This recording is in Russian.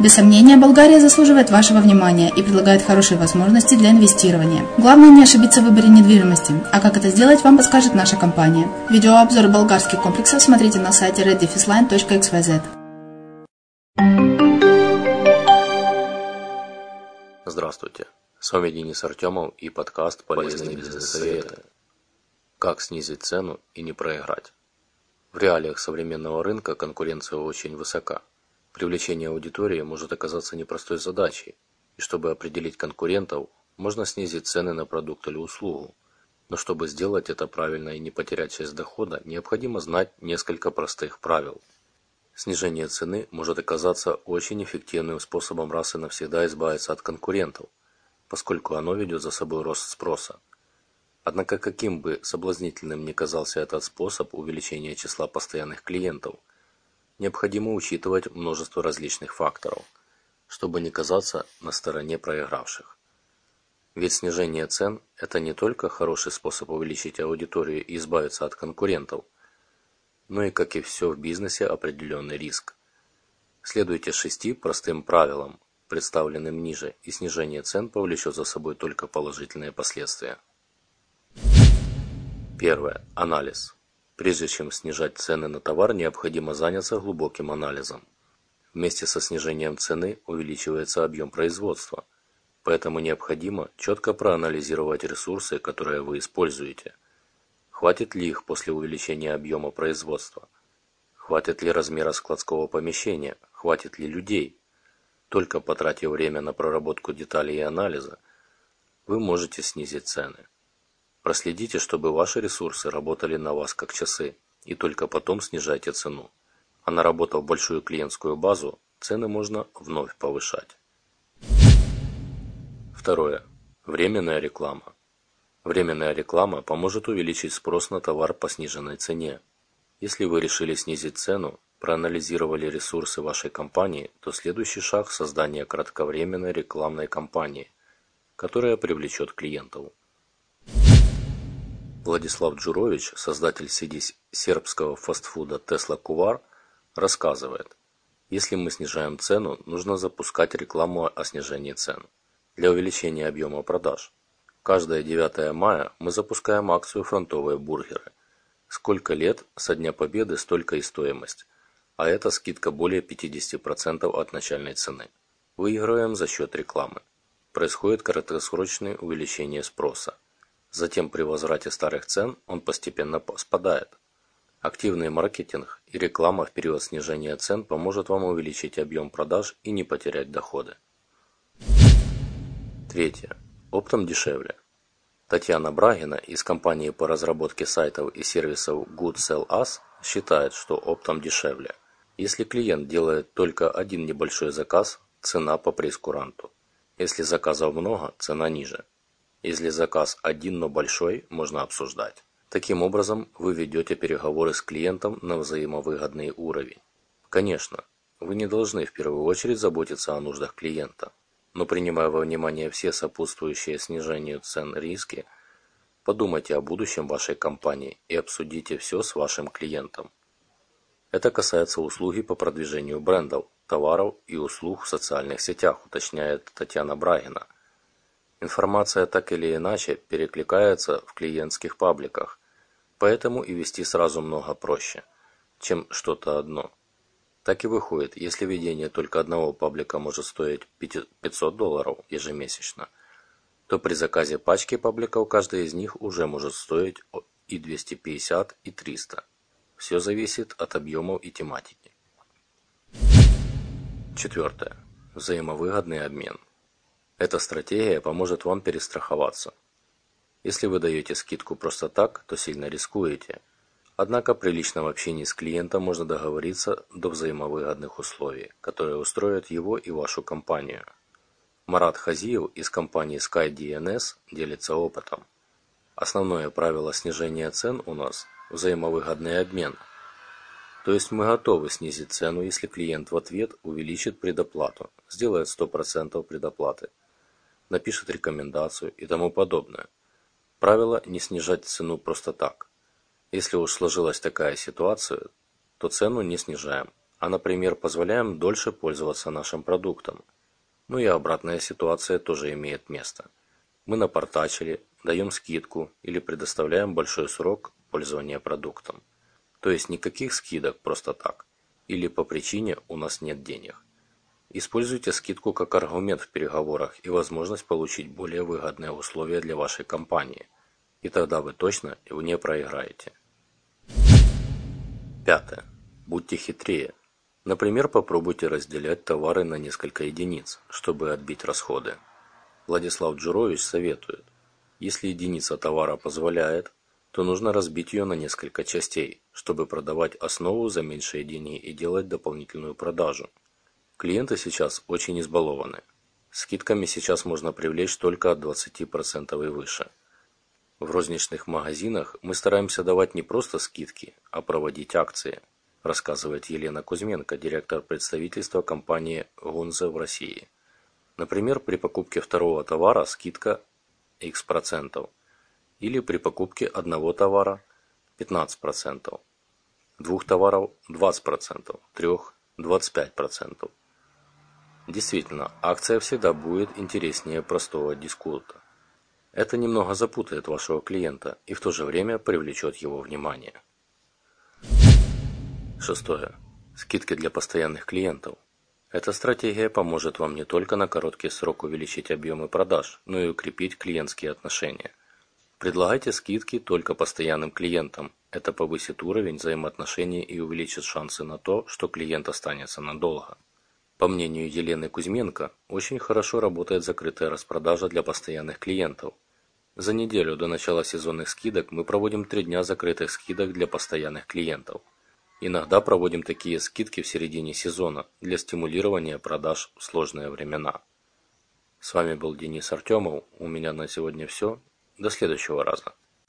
Без сомнения, Болгария заслуживает вашего внимания и предлагает хорошие возможности для инвестирования. Главное не ошибиться в выборе недвижимости, а как это сделать, вам подскажет наша компания. Видеообзор болгарских комплексов смотрите на сайте reddefisline.xyz. Здравствуйте, с вами Денис Артемов и подкаст «Полезные бизнес-советы». Как снизить цену и не проиграть? В реалиях современного рынка конкуренция очень высока. Привлечение аудитории может оказаться непростой задачей, и чтобы определить конкурентов, можно снизить цены на продукт или услугу. Но чтобы сделать это правильно и не потерять часть дохода, необходимо знать несколько простых правил. Снижение цены может оказаться очень эффективным способом раз и навсегда избавиться от конкурентов, поскольку оно ведет за собой рост спроса. Однако каким бы соблазнительным ни казался этот способ увеличения числа постоянных клиентов, необходимо учитывать множество различных факторов, чтобы не казаться на стороне проигравших. Ведь снижение цен – это не только хороший способ увеличить аудиторию и избавиться от конкурентов, но и, как и все в бизнесе, определенный риск. Следуйте шести простым правилам, представленным ниже, и снижение цен повлечет за собой только положительные последствия. Первое. Анализ. Прежде чем снижать цены на товар, необходимо заняться глубоким анализом. Вместе со снижением цены увеличивается объем производства, поэтому необходимо четко проанализировать ресурсы, которые вы используете. Хватит ли их после увеличения объема производства? Хватит ли размера складского помещения? Хватит ли людей? Только потратив время на проработку деталей и анализа, вы можете снизить цены. Проследите, чтобы ваши ресурсы работали на вас как часы, и только потом снижайте цену. А наработав большую клиентскую базу, цены можно вновь повышать. Второе. Временная реклама. Временная реклама поможет увеличить спрос на товар по сниженной цене. Если вы решили снизить цену, проанализировали ресурсы вашей компании, то следующий шаг – создание кратковременной рекламной кампании, которая привлечет клиентов. Владислав Джурович, создатель сети сербского фастфуда Tesla Кувар, рассказывает, если мы снижаем цену, нужно запускать рекламу о снижении цен для увеличения объема продаж. Каждое 9 мая мы запускаем акцию «Фронтовые бургеры». Сколько лет, со Дня Победы столько и стоимость, а это скидка более 50% от начальной цены. Выигрываем за счет рекламы. Происходит краткосрочное увеличение спроса. Затем при возврате старых цен он постепенно спадает. Активный маркетинг и реклама в период снижения цен поможет вам увеличить объем продаж и не потерять доходы. Третье. Оптом дешевле. Татьяна Брагина из компании по разработке сайтов и сервисов Good Sell Us считает, что оптом дешевле. Если клиент делает только один небольшой заказ, цена по прескуранту. Если заказов много, цена ниже. Если заказ один, но большой, можно обсуждать. Таким образом, вы ведете переговоры с клиентом на взаимовыгодный уровень. Конечно, вы не должны в первую очередь заботиться о нуждах клиента, но принимая во внимание все сопутствующие снижению цен риски, подумайте о будущем вашей компании и обсудите все с вашим клиентом. Это касается услуги по продвижению брендов, товаров и услуг в социальных сетях, уточняет Татьяна Брагина. Информация так или иначе перекликается в клиентских пабликах, поэтому и вести сразу много проще, чем что-то одно. Так и выходит, если ведение только одного паблика может стоить 500 долларов ежемесячно, то при заказе пачки пабликов каждый из них уже может стоить и 250, и 300. Все зависит от объемов и тематики. Четвертое. Взаимовыгодный обмен. Эта стратегия поможет вам перестраховаться. Если вы даете скидку просто так, то сильно рискуете. Однако при личном общении с клиентом можно договориться до взаимовыгодных условий, которые устроят его и вашу компанию. Марат Хазиев из компании SkyDNS делится опытом. Основное правило снижения цен у нас – взаимовыгодный обмен. То есть мы готовы снизить цену, если клиент в ответ увеличит предоплату, сделает 100% предоплаты – напишет рекомендацию и тому подобное. Правило не снижать цену просто так. Если уж сложилась такая ситуация, то цену не снижаем, а, например, позволяем дольше пользоваться нашим продуктом. Ну и обратная ситуация тоже имеет место. Мы напортачили, даем скидку или предоставляем большой срок пользования продуктом. То есть никаких скидок просто так. Или по причине у нас нет денег. Используйте скидку как аргумент в переговорах и возможность получить более выгодные условия для вашей компании. И тогда вы точно не проиграете. Пятое. Будьте хитрее. Например, попробуйте разделять товары на несколько единиц, чтобы отбить расходы. Владислав Джурович советует, если единица товара позволяет, то нужно разбить ее на несколько частей, чтобы продавать основу за меньшие деньги и делать дополнительную продажу. Клиенты сейчас очень избалованы. Скидками сейчас можно привлечь только от 20% и выше. В розничных магазинах мы стараемся давать не просто скидки, а проводить акции, рассказывает Елена Кузьменко, директор представительства компании Гунзе в России. Например, при покупке второго товара скидка X процентов – или при покупке одного товара 15%, двух товаров 20%, трех 25%. Действительно, акция всегда будет интереснее простого дисконта. Это немного запутает вашего клиента и в то же время привлечет его внимание. Шестое. Скидки для постоянных клиентов. Эта стратегия поможет вам не только на короткий срок увеличить объемы продаж, но и укрепить клиентские отношения – Предлагайте скидки только постоянным клиентам. Это повысит уровень взаимоотношений и увеличит шансы на то, что клиент останется надолго. По мнению Елены Кузьменко, очень хорошо работает закрытая распродажа для постоянных клиентов. За неделю до начала сезонных скидок мы проводим три дня закрытых скидок для постоянных клиентов. Иногда проводим такие скидки в середине сезона для стимулирования продаж в сложные времена. С вами был Денис Артемов. У меня на сегодня все. До следующего раза.